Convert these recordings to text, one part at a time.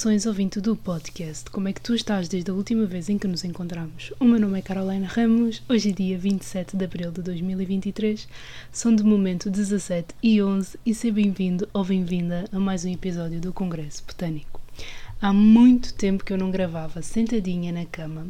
Saudações ouvinte do podcast, como é que tu estás desde a última vez em que nos encontramos? O meu nome é Carolina Ramos, hoje é dia 27 de abril de 2023, são de momento 17 e 11 e seja bem-vindo ou bem-vinda a mais um episódio do Congresso Botânico. Há muito tempo que eu não gravava sentadinha na cama,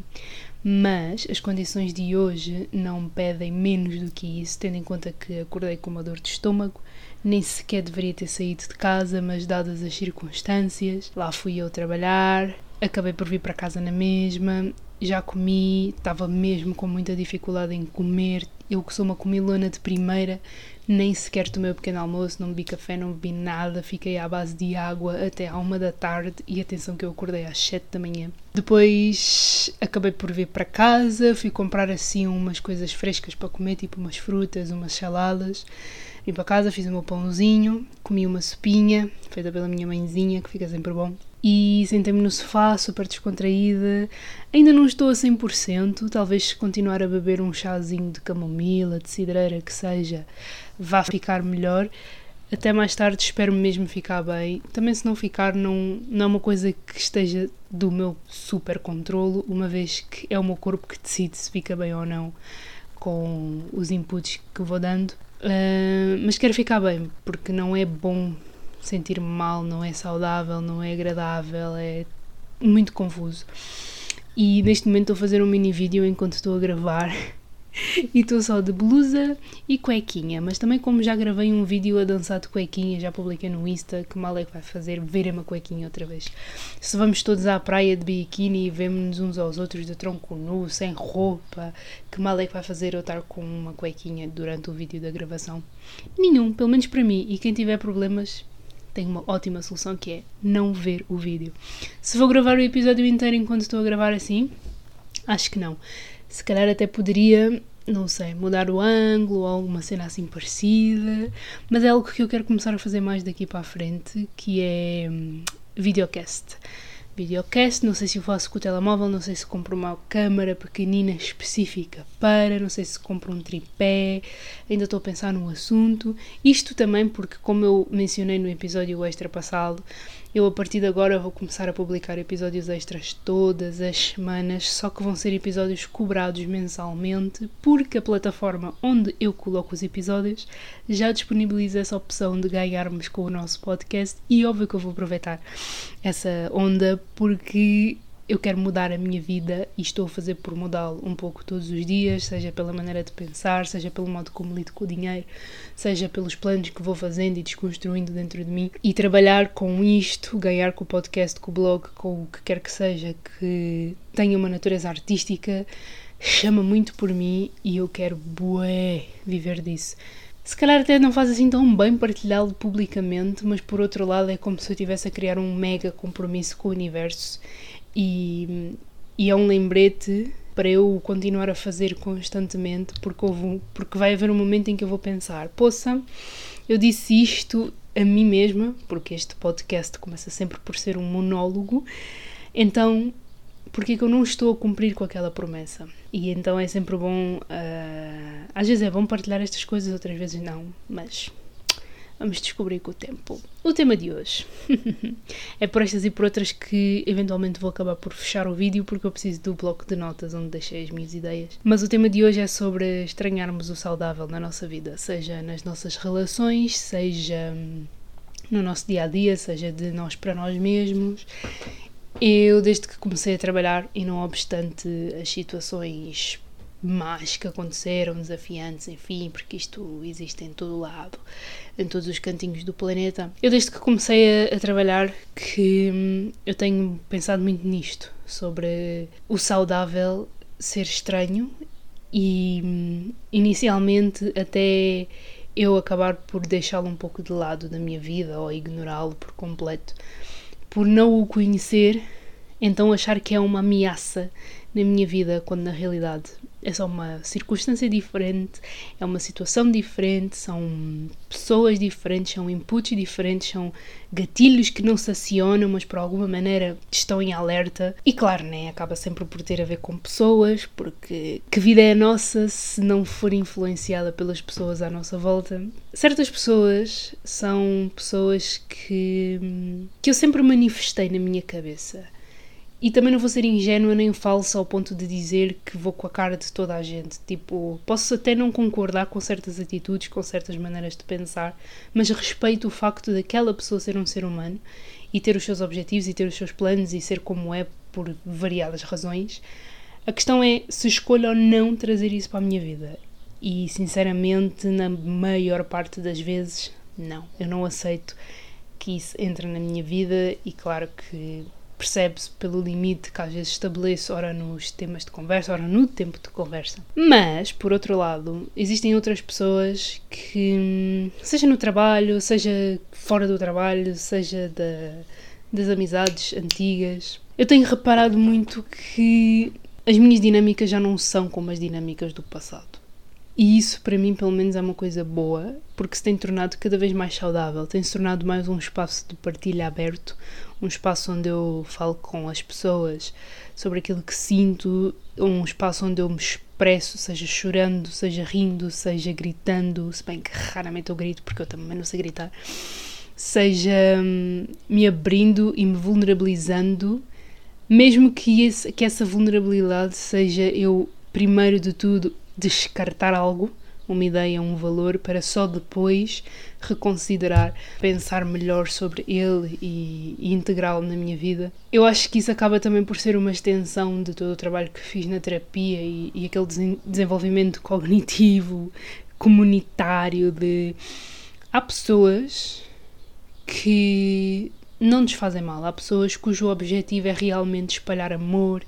mas as condições de hoje não pedem menos do que isso, tendo em conta que acordei com uma dor de estômago. Nem sequer deveria ter saído de casa, mas dadas as circunstâncias, lá fui eu trabalhar, acabei por vir para casa na mesma, já comi, estava mesmo com muita dificuldade em comer. Eu que sou uma comilona de primeira, nem sequer tomei o pequeno almoço, não bebi café, não bebi nada, fiquei à base de água até à uma da tarde e atenção que eu acordei às sete da manhã. Depois acabei por vir para casa, fui comprar assim umas coisas frescas para comer, tipo umas frutas, umas saladas. Vim para casa, fiz o meu pãozinho, comi uma sopinha, feita pela minha mãezinha, que fica sempre bom. E sentei-me no sofá, super descontraída. Ainda não estou a 100%, talvez continuar a beber um chazinho de camomila, de cidreira, que seja, vá ficar melhor. Até mais tarde espero mesmo ficar bem. Também se não ficar, não, não é uma coisa que esteja do meu super controlo, uma vez que é o meu corpo que decide se fica bem ou não com os inputs que vou dando. Uh, mas quero ficar bem, porque não é bom sentir-me mal, não é saudável, não é agradável, é muito confuso. E neste momento estou a fazer um mini vídeo enquanto estou a gravar e estou só de blusa e cuequinha, mas também como já gravei um vídeo a dançar de cuequinha, já publiquei no Insta, que mal é que vai fazer ver uma cuequinha outra vez. Se vamos todos à praia de biquíni e vemos-nos uns aos outros de tronco nu, sem roupa, que mal é que vai fazer eu estar com uma cuequinha durante o vídeo da gravação? Nenhum, pelo menos para mim, e quem tiver problemas tem uma ótima solução que é não ver o vídeo. Se vou gravar o episódio inteiro enquanto estou a gravar assim, acho que não. Se calhar até poderia, não sei, mudar o ângulo ou alguma cena assim parecida, mas é algo que eu quero começar a fazer mais daqui para a frente, que é hum, videocast videocast, não sei se eu faço com o telemóvel, não sei se compro uma câmera pequenina específica para, não sei se compro um tripé, ainda estou a pensar no assunto. Isto também porque, como eu mencionei no episódio extra passado, eu a partir de agora vou começar a publicar episódios extras todas as semanas, só que vão ser episódios cobrados mensalmente, porque a plataforma onde eu coloco os episódios já disponibiliza essa opção de ganharmos com o nosso podcast e óbvio que eu vou aproveitar essa onda porque eu quero mudar a minha vida e estou a fazer por mudá-lo um pouco todos os dias, seja pela maneira de pensar, seja pelo modo como lido com o dinheiro, seja pelos planos que vou fazendo e desconstruindo dentro de mim. E trabalhar com isto, ganhar com o podcast, com o blog, com o que quer que seja que tenha uma natureza artística, chama muito por mim e eu quero, bué, viver disso. Se calhar até não faz assim tão bem partilhá-lo publicamente, mas por outro lado é como se eu estivesse a criar um mega compromisso com o universo e, e é um lembrete para eu continuar a fazer constantemente, porque, houve, porque vai haver um momento em que eu vou pensar: poça, eu disse isto a mim mesma, porque este podcast começa sempre por ser um monólogo, então porque é que eu não estou a cumprir com aquela promessa? E então é sempre bom, uh, às vezes é bom partilhar estas coisas, outras vezes não, mas Vamos descobrir com o tempo. O tema de hoje é por estas e por outras que eventualmente vou acabar por fechar o vídeo porque eu preciso do bloco de notas onde deixei as minhas ideias. Mas o tema de hoje é sobre estranharmos o saudável na nossa vida, seja nas nossas relações, seja hum, no nosso dia a dia, seja de nós para nós mesmos. Eu, desde que comecei a trabalhar, e não obstante as situações más que aconteceram, desafiantes, enfim, porque isto existe em todo o lado, em todos os cantinhos do planeta. Eu desde que comecei a, a trabalhar que hum, eu tenho pensado muito nisto, sobre o saudável ser estranho e hum, inicialmente até eu acabar por deixá-lo um pouco de lado da minha vida ou ignorá-lo por completo, por não o conhecer então achar que é uma ameaça na minha vida, quando na realidade é só uma circunstância diferente, é uma situação diferente, são pessoas diferentes, são inputs diferentes, são gatilhos que não se acionam, mas por alguma maneira estão em alerta. E claro, né, acaba sempre por ter a ver com pessoas, porque que vida é a nossa se não for influenciada pelas pessoas à nossa volta? Certas pessoas são pessoas que, que eu sempre manifestei na minha cabeça e também não vou ser ingênua nem falsa ao ponto de dizer que vou com a cara de toda a gente. Tipo, posso até não concordar com certas atitudes, com certas maneiras de pensar, mas respeito o facto daquela pessoa ser um ser humano e ter os seus objetivos e ter os seus planos e ser como é por variadas razões. A questão é se escolho ou não trazer isso para a minha vida. E sinceramente, na maior parte das vezes, não. Eu não aceito que isso entre na minha vida e claro que percebe-se pelo limite que às vezes estabeleço, ora nos temas de conversa, ora no tempo de conversa. Mas, por outro lado, existem outras pessoas que, seja no trabalho, seja fora do trabalho, seja da, das amizades antigas, eu tenho reparado muito que as minhas dinâmicas já não são como as dinâmicas do passado. E isso, para mim, pelo menos, é uma coisa boa, porque se tem tornado cada vez mais saudável, tem se tornado mais um espaço de partilha aberto, um espaço onde eu falo com as pessoas sobre aquilo que sinto, um espaço onde eu me expresso, seja chorando, seja rindo, seja gritando, se bem que raramente eu grito porque eu também não sei gritar, seja hum, me abrindo e me vulnerabilizando, mesmo que, esse, que essa vulnerabilidade seja eu, primeiro de tudo, descartar algo uma ideia, um valor, para só depois reconsiderar, pensar melhor sobre ele e, e integrá-lo na minha vida. Eu acho que isso acaba também por ser uma extensão de todo o trabalho que fiz na terapia e, e aquele desenvolvimento cognitivo, comunitário de há pessoas que não nos fazem mal. Há pessoas cujo objetivo é realmente espalhar amor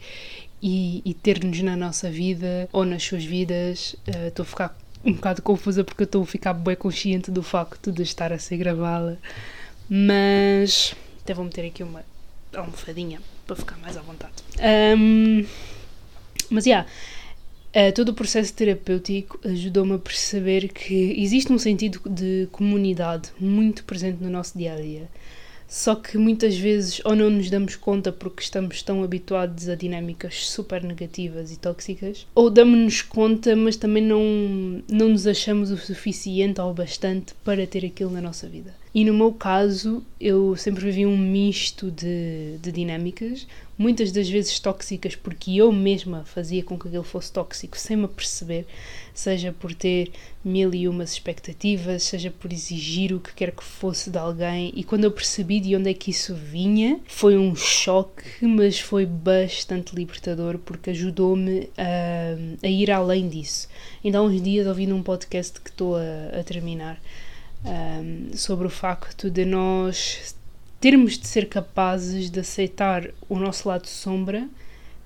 e, e ter-nos na nossa vida ou nas suas vidas. Uh, estou a ficar um bocado confusa porque eu estou a ficar bem consciente do facto de estar a ser gravada, mas até vou meter aqui uma almofadinha para ficar mais à vontade. Um, mas, já, yeah, uh, todo o processo terapêutico ajudou-me a perceber que existe um sentido de comunidade muito presente no nosso dia a dia. Só que muitas vezes ou não nos damos conta porque estamos tão habituados a dinâmicas super negativas e tóxicas, ou damos-nos conta, mas também não, não nos achamos o suficiente ou bastante para ter aquilo na nossa vida. E no meu caso, eu sempre vivi um misto de, de dinâmicas, muitas das vezes tóxicas, porque eu mesma fazia com que aquilo fosse tóxico sem me perceber, seja por ter mil e umas expectativas, seja por exigir o que quer que fosse de alguém. E quando eu percebi de onde é que isso vinha, foi um choque, mas foi bastante libertador porque ajudou-me a, a, ir além disso. Ainda há uns dias ouvi num podcast que estou a, a terminar um, sobre o facto de nós termos de ser capazes de aceitar o nosso lado sombra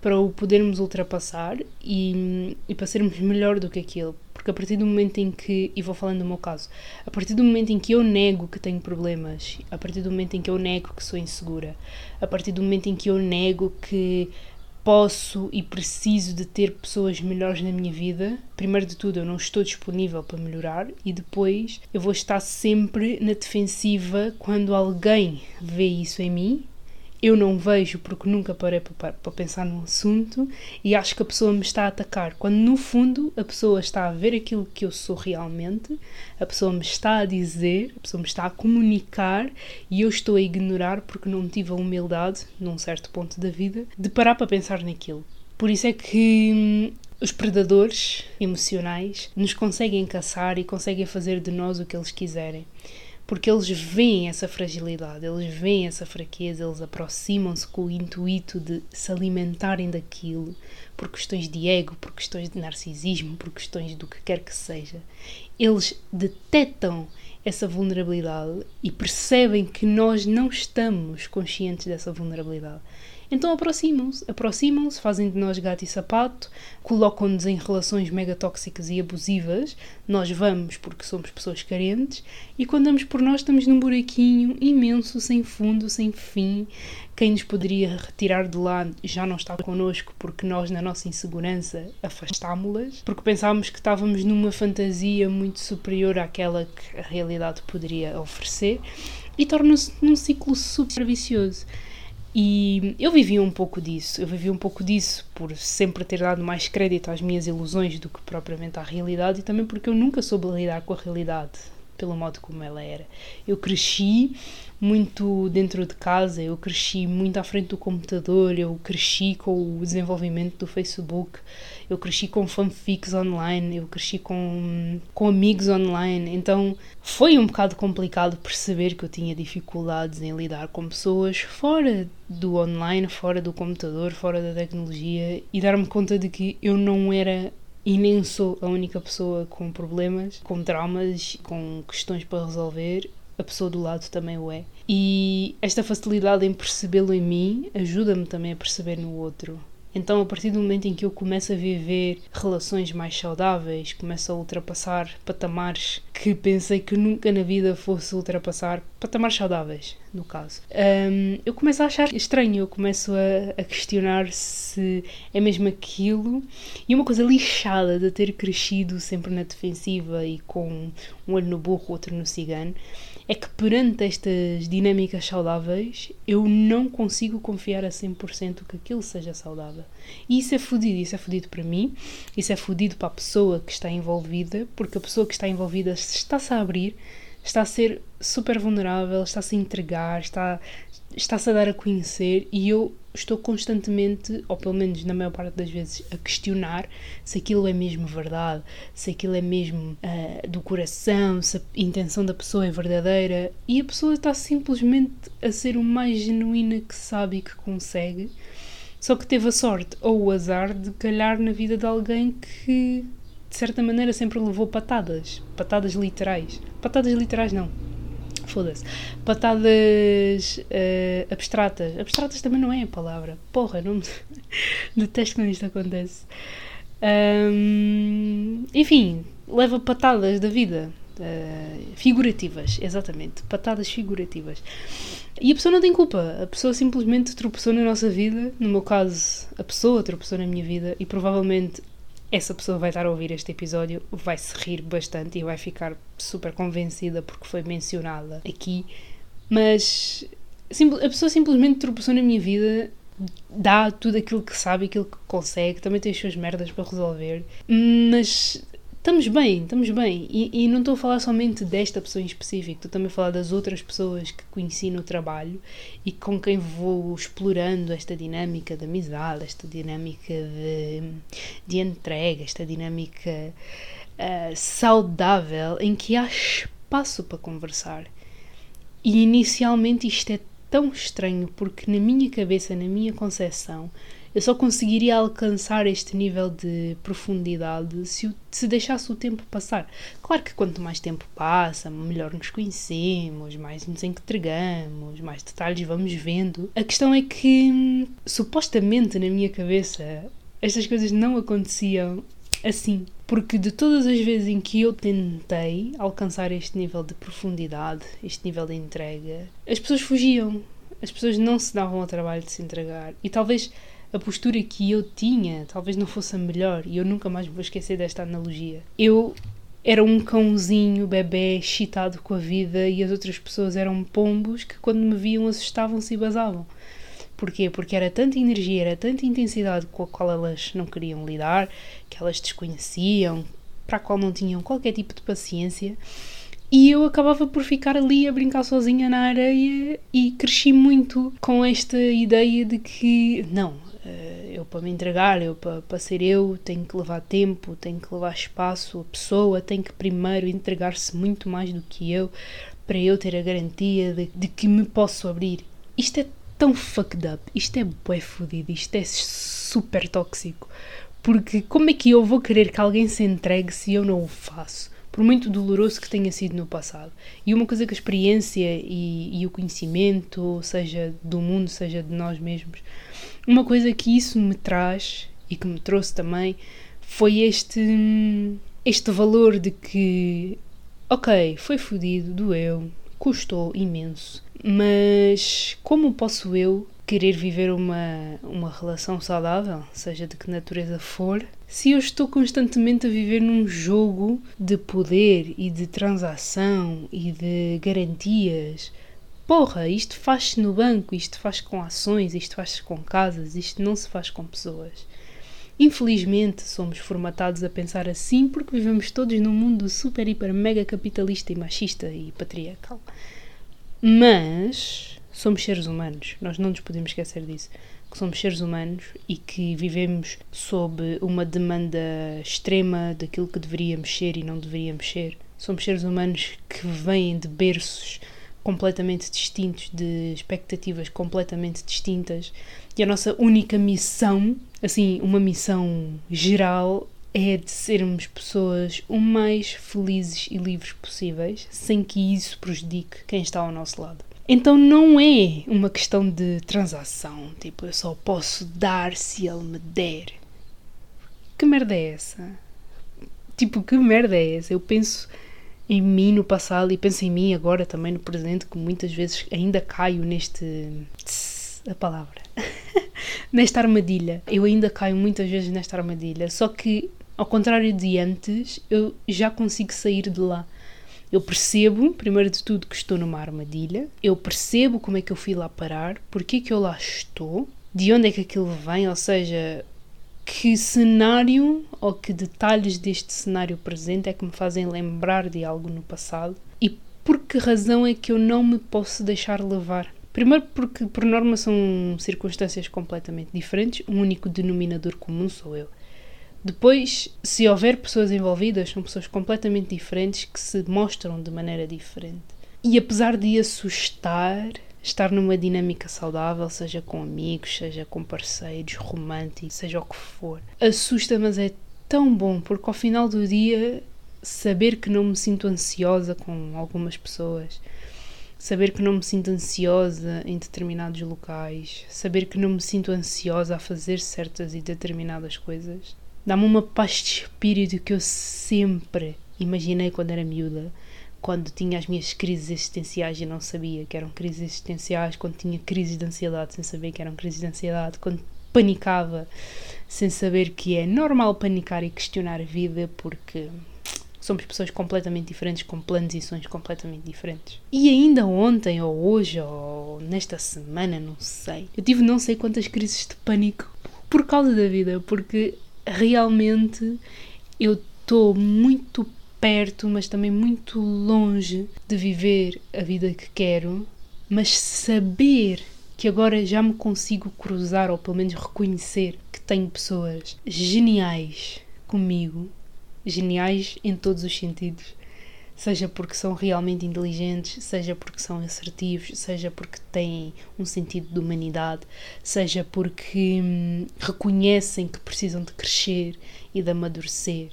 para o podermos ultrapassar e, e para sermos melhor do que aquilo. Porque a partir do momento em que, e vou falando do meu caso, a partir do momento em que eu nego que tenho problemas, a partir do momento em que eu nego que sou insegura, a partir do momento em que eu nego que posso e preciso de ter pessoas melhores na minha vida, primeiro de tudo eu não estou disponível para melhorar e depois eu vou estar sempre na defensiva quando alguém vê isso em mim eu não vejo porque nunca parei para, para, pensar num assunto e acho que a pessoa me está a atacar, quando no fundo a pessoa está a ver aquilo que eu sou realmente, a pessoa me está a dizer, a pessoa me está a comunicar e eu estou a ignorar porque não tive a humildade, num certo ponto da vida, de parar para pensar naquilo. Por isso é que hum, os predadores emocionais nos conseguem caçar e conseguem fazer de nós o que eles quiserem porque eles veem essa fragilidade, eles veem essa fraqueza, eles aproximam-se com o intuito de se alimentarem daquilo por questões de ego, por questões de narcisismo, por questões do que quer que seja. Eles detectam essa vulnerabilidade e percebem que nós não estamos conscientes dessa vulnerabilidade. Então aproximam-se, aproximam-se, fazem de nós gato e sapato, colocam-nos em relações mega tóxicas e abusivas. Nós vamos porque somos pessoas carentes e quando damos por nós estamos num buraquinho imenso, sem fundo, sem fim. Quem nos poderia retirar de lá já não está connosco porque nós, na nossa insegurança, afastámo-las, porque pensámos que estávamos numa fantasia muito superior àquela que a realidade poderia oferecer e torna-se num ciclo super vicioso. E eu vivi um pouco disso. Eu vivi um pouco disso por sempre ter dado mais crédito às minhas ilusões do que propriamente à realidade e também porque eu nunca soube lidar com a realidade pelo modo como ela era. Eu cresci muito dentro de casa, eu cresci muito à frente do computador, eu cresci com o desenvolvimento do Facebook, eu cresci com fanfics online, eu cresci com, com amigos online, então foi um bocado complicado perceber que eu tinha dificuldades em lidar com pessoas fora do online, fora do computador, fora da tecnologia e dar-me conta de que eu não era e nem sou a única pessoa com problemas, com traumas, com questões para resolver. A pessoa do lado também o é. E esta facilidade em percebê-lo em mim ajuda-me também a perceber no outro. Então, a partir do momento em que eu começo a viver relações mais saudáveis, começo a ultrapassar patamares que pensei que nunca na vida fosse ultrapassar, patamares saudáveis, no caso, um, eu começo a achar estranho, eu começo a, a, questionar se é mesmo aquilo. E uma coisa lixada de ter crescido sempre na defensiva e com um olho no burro, outro no cigano, é que perante estas dinâmicas saudáveis eu não consigo confiar a 100% que aquilo seja saudável. E isso é fodido, isso é fodido para mim, isso é fodido para a pessoa que está envolvida, porque a pessoa que está envolvida está-se a abrir, está a ser super vulnerável, está-se a entregar, está, está-se a dar a conhecer e eu estou constantemente, ou pelo menos na maior parte das vezes, a questionar se aquilo é mesmo verdade, se aquilo é mesmo uh, do coração, se a intenção da pessoa é verdadeira e a pessoa está simplesmente a ser o mais genuína que sabe e que consegue. Só que teve a sorte ou o azar de calhar na vida de alguém que, de certa maneira, sempre levou patadas. Patadas literais. Patadas literais não foda-se. Patadas uh, abstratas. Abstratas também não é a palavra. Porra, não detesto quando isto acontece. Um, enfim, leva patadas da vida. Uh, figurativas, exatamente. Patadas figurativas. E a pessoa não tem culpa. A pessoa simplesmente tropeçou na nossa vida. No meu caso, a pessoa tropeçou na minha vida e provavelmente essa pessoa vai estar a ouvir este episódio, vai se rir bastante e vai ficar super convencida porque foi mencionada aqui. Mas a pessoa simplesmente tropeçou na minha vida, dá tudo aquilo que sabe, aquilo que consegue, também tem as suas merdas para resolver, mas estamos bem, estamos bem. E, e, não estou a falar somente desta pessoa em específico, estou também a falar das outras pessoas que conheci no trabalho e com quem vou explorando esta dinâmica de amizade, esta dinâmica de, de entrega, esta dinâmica uh, saudável em que há espaço para conversar. E inicialmente isto é tão estranho porque na minha cabeça, na minha concepção, eu só conseguiria alcançar este nível de profundidade se, se deixasse o tempo passar. Claro que quanto mais tempo passa, melhor nos conhecemos, mais nos entregamos, mais detalhes vamos vendo. A questão é que, supostamente na minha cabeça, estas coisas não aconteciam assim. Porque de todas as vezes em que eu tentei alcançar este nível de profundidade, este nível de entrega, as pessoas fugiam. As pessoas não se davam ao trabalho de se entregar. E talvez a postura que eu tinha talvez não fosse a melhor e eu nunca mais me vou esquecer desta analogia. Eu era um cãozinho, bebê, excitado com a vida e as outras pessoas eram pombos que quando me viam assustavam-se e basavam. Porquê? Porque era tanta energia, era tanta intensidade com a qual elas não queriam lidar, que elas desconheciam, para a qual não tinham qualquer tipo de paciência. E eu acabava por ficar ali a brincar sozinha na areia e cresci muito com esta ideia de que, não, eu para me entregar, eu para, para ser eu, tenho que levar tempo, tenho que levar espaço, a pessoa tem que primeiro entregar-se muito mais do que eu para eu ter a garantia de, de que me posso abrir. Isto é tão fucked up, isto é bué fodido, isto é super tóxico. Porque como é que eu vou querer que alguém se entregue se eu não o faço? por muito doloroso que tenha sido no passado. E uma coisa que a experiência e, e o conhecimento, seja do mundo, seja de nós mesmos, uma coisa que isso me traz e que me trouxe também foi este, este valor de que, ok, foi fodido, doeu, custou imenso, mas como posso eu querer viver uma, uma relação saudável, seja de que natureza for, se eu estou constantemente a viver num jogo de poder e de transação e de garantias. Porra, isto faz-se no banco, isto faz com ações, isto faz-se com casas, isto não se faz com pessoas. Infelizmente, somos formatados a pensar assim porque vivemos todos num mundo super, hiper, mega capitalista e machista e patriarcal. Mas somos seres humanos, nós não nos podemos esquecer disso. Que somos seres humanos e que vivemos sob uma demanda extrema daquilo que deveríamos ser e não deveríamos ser. Somos seres humanos que vêm de berços completamente distintos, de expectativas completamente distintas, e a nossa única missão, assim, uma missão geral, é de sermos pessoas o mais felizes e livres possíveis, sem que isso prejudique quem está ao nosso lado. Então não é uma questão de transação, tipo, eu só posso dar se ele me der. Que merda é essa? Tipo, que merda é essa? Eu penso em mim no passado e penso em mim agora também no presente, que muitas vezes ainda caio neste. a palavra. nesta armadilha. Eu ainda caio muitas vezes nesta armadilha. Só que, ao contrário de antes, eu já consigo sair de lá. Eu percebo, primeiro de tudo, que estou numa armadilha, eu percebo como é que eu fui lá parar, porque é que eu lá estou, de onde é que aquilo vem, ou seja, que cenário ou que detalhes deste cenário presente é que me fazem lembrar de algo no passado e por que razão é que eu não me posso deixar levar. Primeiro, porque por norma são circunstâncias completamente diferentes, um único denominador comum sou eu. Depois, se houver pessoas envolvidas, são pessoas completamente diferentes que se mostram de maneira diferente. E apesar de assustar, estar numa dinâmica saudável, seja com amigos, seja com parceiros, românticos, seja o que for, assusta, mas é tão bom porque ao final do dia saber que não me sinto ansiosa com algumas pessoas, saber que não me sinto ansiosa em determinados locais, saber que não me sinto ansiosa a fazer certas e determinadas coisas, Dá-me uma paz de espírito que eu sempre imaginei quando era miúda, quando tinha as minhas crises existenciais e não sabia que eram crises existenciais, quando tinha crises de ansiedade sem saber que eram crises de ansiedade, quando panicava sem saber que é normal panicar e questionar a vida porque somos pessoas completamente diferentes, com planos e sonhos completamente diferentes. E ainda ontem, ou hoje, ou nesta semana, não sei, eu tive não sei quantas crises de pânico por causa da vida, porque realmente eu estou muito perto, mas também muito longe de viver a vida que quero, mas saber que agora já me consigo cruzar ou pelo menos reconhecer que tenho pessoas geniais comigo, geniais em todos os sentidos, seja porque são realmente inteligentes, seja porque são assertivos, seja porque têm um sentido de humanidade, seja porque hum, reconhecem que precisam de crescer e de amadurecer,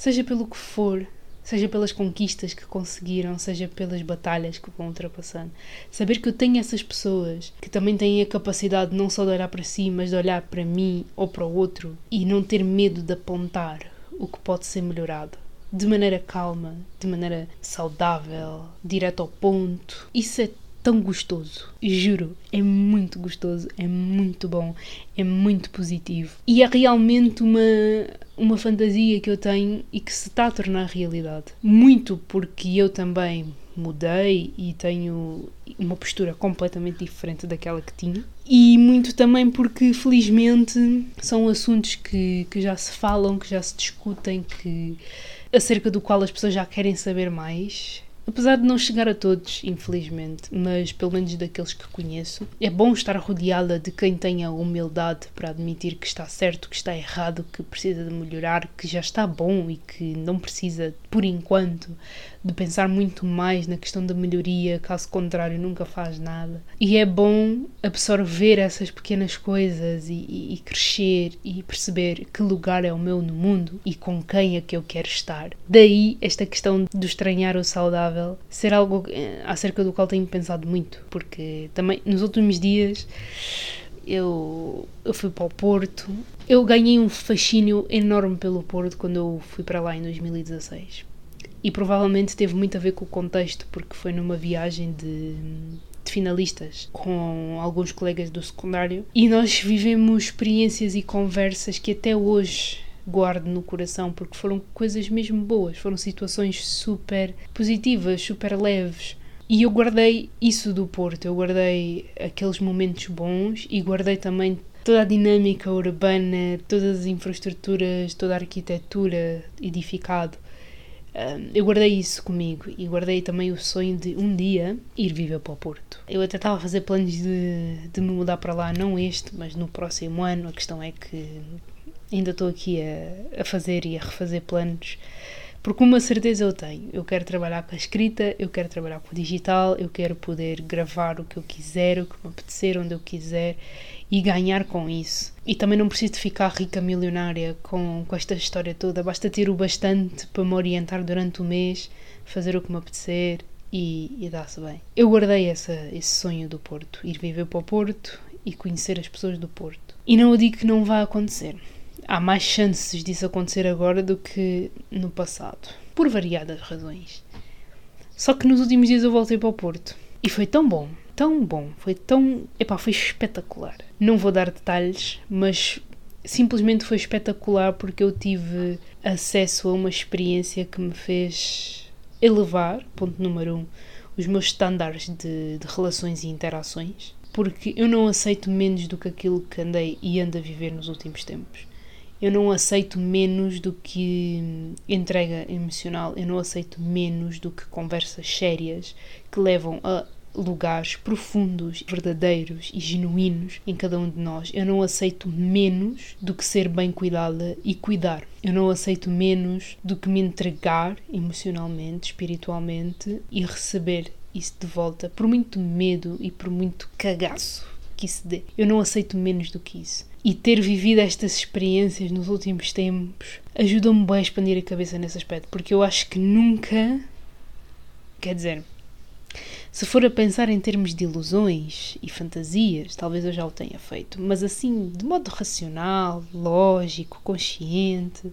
seja pelo que for, seja pelas conquistas que conseguiram, seja pelas batalhas que vão ultrapassando. Saber que eu tenho essas pessoas que também têm a capacidade não só de olhar para si, mas de olhar para mim ou para o outro e não ter medo de apontar o que pode ser melhorado de maneira calma, de maneira saudável, direto ao ponto. Isso é tão gostoso, juro, é muito gostoso, é muito bom, é muito positivo e é realmente uma uma fantasia que eu tenho e que se está a tornar realidade. Muito porque eu também mudei e tenho uma postura completamente diferente daquela que tinha. E muito também porque, felizmente, são assuntos que, que já se falam, que já se discutem, que acerca do qual as pessoas já querem saber mais. Apesar de não chegar a todos, infelizmente, mas pelo menos daqueles que conheço, é bom estar rodeada de quem tenha humildade para admitir que está certo, que está errado, que precisa de melhorar, que já está bom e que não precisa, por enquanto, de pensar muito mais na questão da melhoria, caso contrário, nunca faz nada. E é bom absorver essas pequenas coisas e, e, e crescer e perceber que lugar é o meu no mundo e com quem é que eu quero estar. Daí esta questão do estranhar o saudável ser algo eh, acerca do qual tenho pensado muito, porque também nos últimos dias eu, eu fui para o Porto. Eu ganhei um fascínio enorme pelo Porto quando eu fui para lá em 2016 e provavelmente teve muito a ver com o contexto, porque foi numa viagem de, de, finalistas com alguns colegas do secundário e nós vivemos experiências e conversas que até hoje guardo no coração porque foram coisas mesmo boas, foram situações super positivas, super leves. E eu guardei isso do Porto, eu guardei aqueles momentos bons e guardei também toda a dinâmica urbana, todas as infraestruturas, toda a arquitetura edificado eu guardei isso comigo e guardei também o sonho de um dia ir viver para o Porto. Eu até estava a fazer planos de, de me mudar para lá, não este, mas no próximo ano. A questão é que ainda estou aqui a, a fazer e a refazer planos, porque uma certeza eu tenho: eu quero trabalhar com a escrita, eu quero trabalhar com o digital, eu quero poder gravar o que eu quiser, o que me apetecer, onde eu quiser e ganhar com isso. E também não preciso de ficar rica milionária com, com esta história toda, basta ter o bastante para me orientar durante o mês, fazer o que me apetecer e, e dá-se bem. Eu guardei essa, esse sonho do Porto, ir viver para o Porto e conhecer as pessoas do Porto. E não eu digo que não vai acontecer. Há mais chances disso acontecer agora do que no passado, por variadas razões. Só que nos últimos dias eu voltei para o Porto e foi tão bom, tão bom, foi tão. Epá, foi espetacular. Não vou dar detalhes, mas simplesmente foi espetacular porque eu tive acesso a uma experiência que me fez elevar, ponto número um, os meus estándares de, de relações e interações, porque eu não aceito menos do que aquilo que andei e ando a viver nos últimos tempos. Eu não aceito menos do que entrega emocional, eu não aceito menos do que conversas sérias que levam a lugares profundos, verdadeiros e genuínos em cada um de nós. Eu não aceito menos do que ser bem cuidada e cuidar. Eu não aceito menos do que me entregar emocionalmente, espiritualmente e receber isso de volta, por muito medo e por muito cagaço que isso dê. Eu não aceito menos do que isso. E ter vivido estas experiências nos últimos tempos ajudou-me bem a expandir a cabeça nesse aspecto, porque eu acho que nunca. Quer dizer, se for a pensar em termos de ilusões e fantasias, talvez eu já o tenha feito, mas assim, de modo racional, lógico, consciente,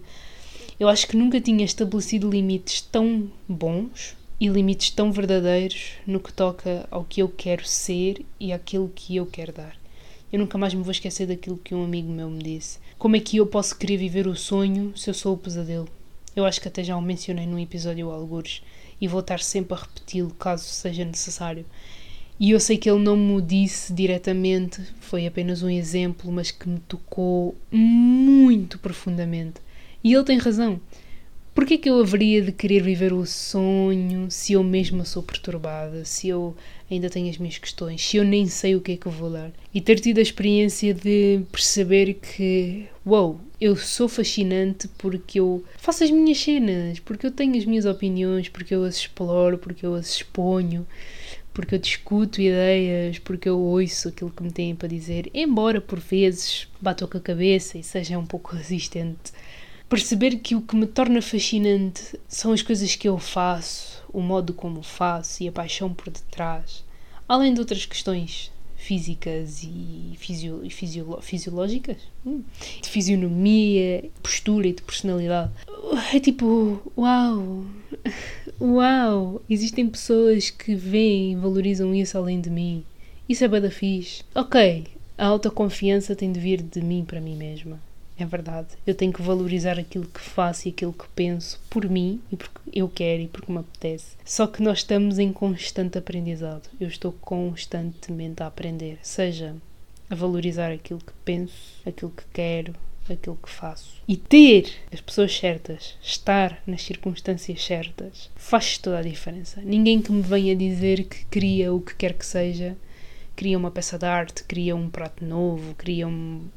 eu acho que nunca tinha estabelecido limites tão bons e limites tão verdadeiros no que toca ao que eu quero ser e àquilo que eu quero dar. Eu nunca mais me vou esquecer daquilo que um amigo meu me disse. Como é que eu posso querer viver o sonho se eu sou o pesadelo? Eu acho que até já o mencionei num episódio algures e vou estar sempre a repeti-lo caso seja necessário. E eu sei que ele não me disse diretamente, foi apenas um exemplo, mas que me tocou muito profundamente. E ele tem razão. Por que que eu haveria de querer viver o sonho se eu mesma sou perturbada, se eu ainda tenho as minhas questões, se eu nem sei o que é que vou dar? E ter tido a experiência de perceber que, uau, wow, eu sou fascinante porque eu faço as minhas cenas, porque eu tenho as minhas opiniões, porque eu as exploro, porque eu as exponho, porque eu discuto ideias, porque eu ouço aquilo que me têm para dizer, embora por vezes bato com a cabeça e seja um pouco resistente. Perceber que o que me torna fascinante são as coisas que eu faço, o modo como faço e a paixão por detrás, além de outras questões físicas e, fisio, fisiolo, fisiológicas, hum, de fisionomia, postura e de personalidade. É tipo, uau, uau, existem pessoas que veem e valorizam isso além de mim. Isso é bada fixe. Ok, a autoconfiança tem de vir de mim para mim mesma. É verdade. Eu tenho que valorizar aquilo que faço e aquilo que penso por mim e porque eu quero e porque me apetece. Só que nós estamos em constante aprendizado. Eu estou constantemente a aprender, seja a valorizar aquilo que penso, aquilo que quero, aquilo que faço. E ter as pessoas certas, estar nas circunstâncias certas, faz toda a diferença. Ninguém que me venha dizer que cria o que quer que seja, cria uma peça de arte, cria um prato novo, cria um,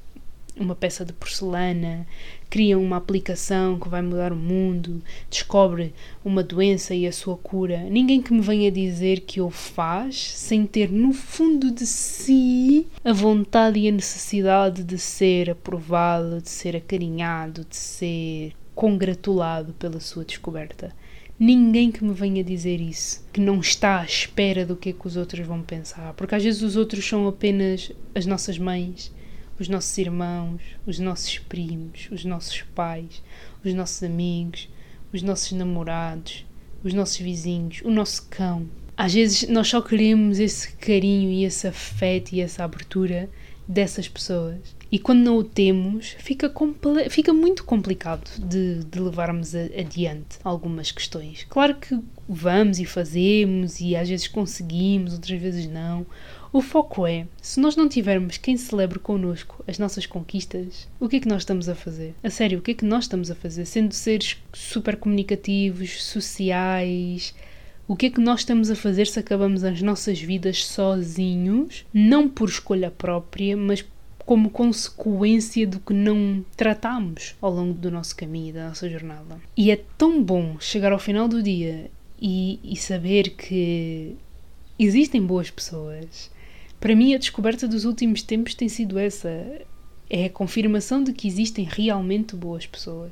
uma peça de porcelana, cria uma aplicação que vai mudar o mundo, descobre uma doença e a sua cura. Ninguém que me venha dizer que o faz sem ter no fundo de si a vontade e a necessidade de ser aprovado, de ser acarinhado, de ser congratulado pela sua descoberta. Ninguém que me venha dizer isso, que não está à espera do que é que os outros vão pensar, porque às vezes os outros são apenas as nossas mães, os nossos irmãos, os nossos primos, os nossos pais, os nossos amigos, os nossos namorados, os nossos vizinhos, o nosso cão. Às vezes nós só queremos esse carinho e esse afeto e essa abertura dessas pessoas. E quando não o temos, fica, fica muito complicado de, de levarmos adiante algumas questões. Claro que vamos e fazemos, e às vezes conseguimos, outras vezes não. O foco é, se nós não tivermos quem celebre connosco as nossas conquistas, o que é que nós estamos a fazer? A sério, o que é que nós estamos a fazer? Sendo seres super comunicativos, sociais, o que é que nós estamos a fazer se acabamos as nossas vidas sozinhos, não por escolha própria, mas como consequência do que não tratamos ao longo do nosso caminho, da nossa jornada. E é tão bom chegar ao final do dia e, e saber que existem boas pessoas para mim, a descoberta dos últimos tempos tem sido essa. É a confirmação de que existem realmente boas pessoas.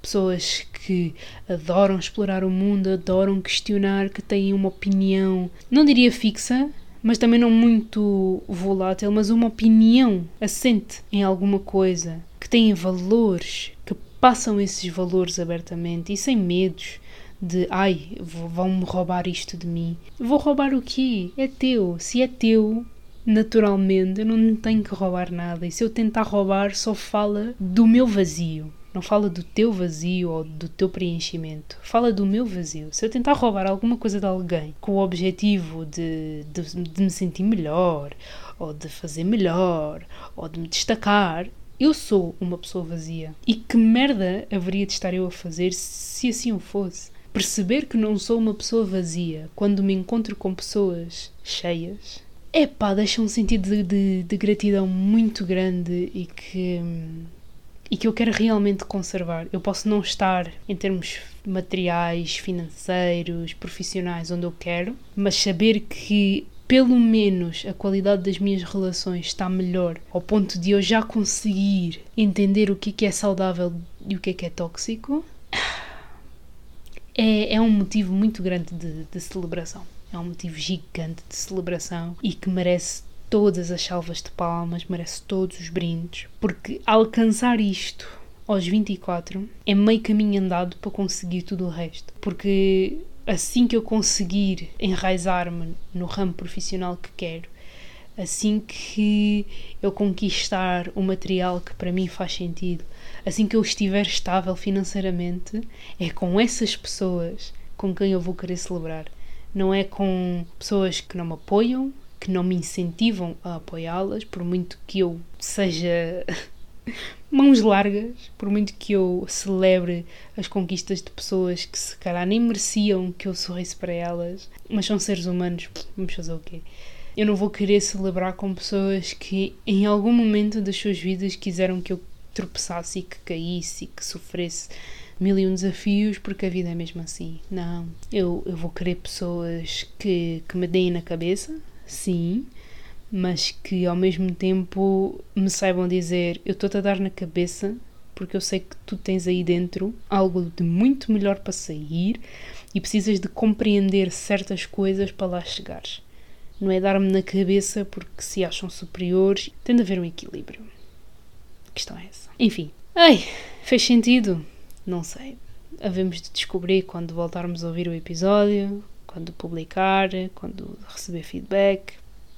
Pessoas que adoram explorar o mundo, adoram questionar, que têm uma opinião, não diria fixa, mas também não muito volátil, mas uma opinião assente em alguma coisa, que têm valores, que passam esses valores abertamente e sem medos de ai, vão-me roubar isto de mim. Vou roubar o quê? É teu. Se é teu, naturalmente, eu não tenho que roubar nada. E se eu tentar roubar, só fala do meu vazio. Não fala do teu vazio ou do teu preenchimento. Fala do meu vazio. Se eu tentar roubar alguma coisa de alguém com o objetivo de, de, de me sentir melhor, ou de fazer melhor, ou de me destacar, eu sou uma pessoa vazia. E que merda haveria de estar eu a fazer se assim o fosse? Perceber que não sou uma pessoa vazia quando me encontro com pessoas cheias, é pá, deixa um sentido de, de, de, gratidão muito grande e que, e que eu quero realmente conservar. Eu posso não estar em termos materiais, financeiros, profissionais onde eu quero, mas saber que pelo menos a qualidade das minhas relações está melhor ao ponto de eu já conseguir entender o que é, é saudável e o que é que é tóxico é, é um motivo muito grande de, de celebração. É um motivo gigante de celebração e que merece todas as salvas de palmas, merece todos os brindes, porque alcançar isto aos 24 é meio caminho andado para conseguir tudo o resto. Porque assim que eu conseguir enraizar-me no ramo profissional que quero, assim que eu conquistar o material que para mim faz sentido, assim que eu estiver estável financeiramente, é com essas pessoas com quem eu vou querer celebrar. Não é com pessoas que não me apoiam, que não me incentivam a apoiá-las, por muito que eu seja mãos largas, por muito que eu celebre as conquistas de pessoas que se calhar nem mereciam que eu sorrisse para elas, mas são seres humanos, vamos fazer o quê? Eu não vou querer celebrar com pessoas que em algum momento das suas vidas quiseram que eu tropeçasse e que caísse e que sofresse mil e um desafios, porque a vida é mesmo assim. Não, eu, eu vou querer pessoas que, que me deem na cabeça, sim, mas que ao mesmo tempo me saibam dizer: Eu estou-te a dar na cabeça porque eu sei que tu tens aí dentro algo de muito melhor para sair e precisas de compreender certas coisas para lá chegares. Não é dar-me na cabeça porque se acham superiores, tem de haver um equilíbrio. Questão é essa. Enfim. Ai, fez sentido? Não sei. Havemos de descobrir quando voltarmos a ouvir o episódio, quando publicar, quando receber feedback.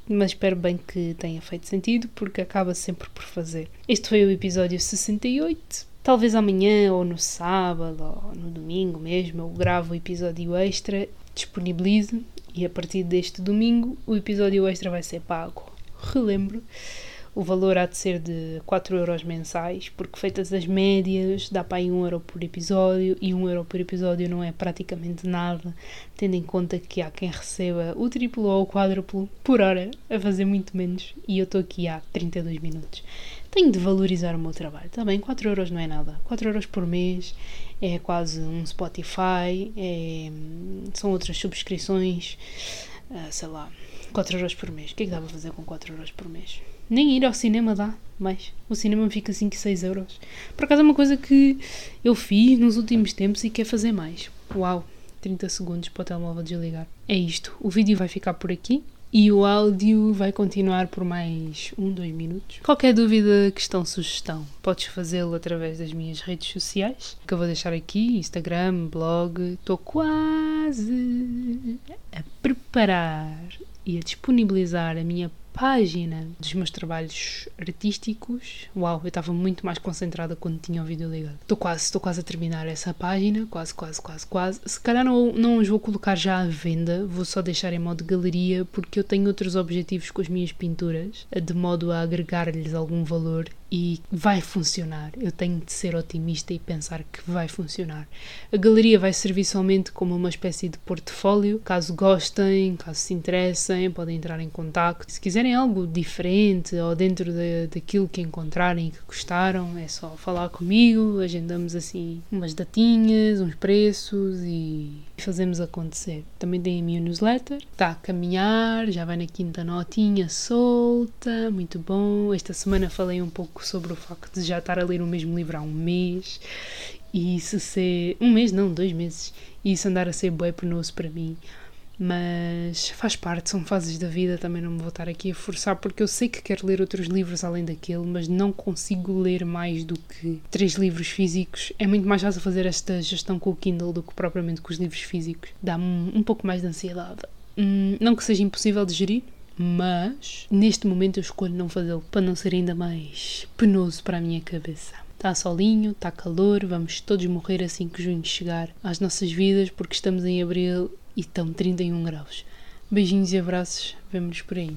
Mas espero bem que tenha feito sentido, porque acaba sempre por fazer. Este foi o episódio 68. Talvez amanhã, ou no sábado, ou no domingo mesmo, eu gravo o episódio extra, disponibilizo e a partir deste domingo o episódio extra vai ser pago. Relembro. O valor há de ser de 4 euros mensais, porque feitas as médias, dá para aí 1 euro por episódio, e 1 euro por episódio não é praticamente nada, tendo em conta que há quem receba o triplo ou o quádruplo por hora, a fazer muito menos, e eu estou aqui há 32 minutos. Tenho de valorizar o meu trabalho, bem? 4 euros não é nada. 4 euros por mês é quase um Spotify, é, são outras subscrições, uh, sei lá, 4 euros por mês. O que é que dá para fazer com 4 euros por mês? Nem ir ao cinema dá mais. O cinema fica 5, 6 euros. Por acaso é uma coisa que eu fiz nos últimos tempos e quer fazer mais. Uau! 30 segundos para o telemóvel desligar. É isto. O vídeo vai ficar por aqui e o áudio vai continuar por mais um, dois minutos. Qualquer dúvida, questão, sugestão, podes fazê-lo através das minhas redes sociais, que eu vou deixar aqui, Instagram, blog. Estou quase a preparar e a disponibilizar a minha página dos meus trabalhos artísticos. Uau, eu estava muito mais concentrada quando tinha o vídeo ligado. Estou quase, estou quase a terminar essa página, quase, quase, quase, quase. Se calhar não, não os vou colocar já à venda, vou só deixar em modo galeria porque eu tenho outros objetivos com as minhas pinturas, de modo a agregar-lhes algum valor e vai funcionar. Eu tenho de ser otimista e pensar que vai funcionar. A galeria vai servir somente como uma espécie de portfólio. Caso gostem, caso se interessem, podem entrar em contato. Se quiserem algo diferente ou dentro de, daquilo que encontrarem e que gostaram, é só falar comigo. Agendamos assim umas datinhas, uns preços e fazemos acontecer. Também tem a minha newsletter, está a caminhar, já vai na quinta notinha solta, muito bom. Esta semana falei um sobre o facto de já estar a ler o mesmo livro há um mês e isso ser. um mês, não, dois meses, e isso andar a ser bué penoso para mim. Mas faz parte, são fases da vida, também não me vou estar aqui a forçar, porque eu sei que quero ler outros livros além daquele, mas não consigo ler mais do que três livros físicos. É muito mais fácil fazer esta gestão com o Kindle do que propriamente com os livros físicos. Dá-me um pouco mais de ansiedade. Hum, não que seja impossível de gerir, mas neste momento eu escolho não fazê-lo para não ser ainda mais penoso para a minha cabeça. Está solinho, está calor, vamos todos morrer assim que junho chegar às nossas vidas porque estamos em abril e estão 31 graus. Beijinhos e abraços, vemo-nos por aí.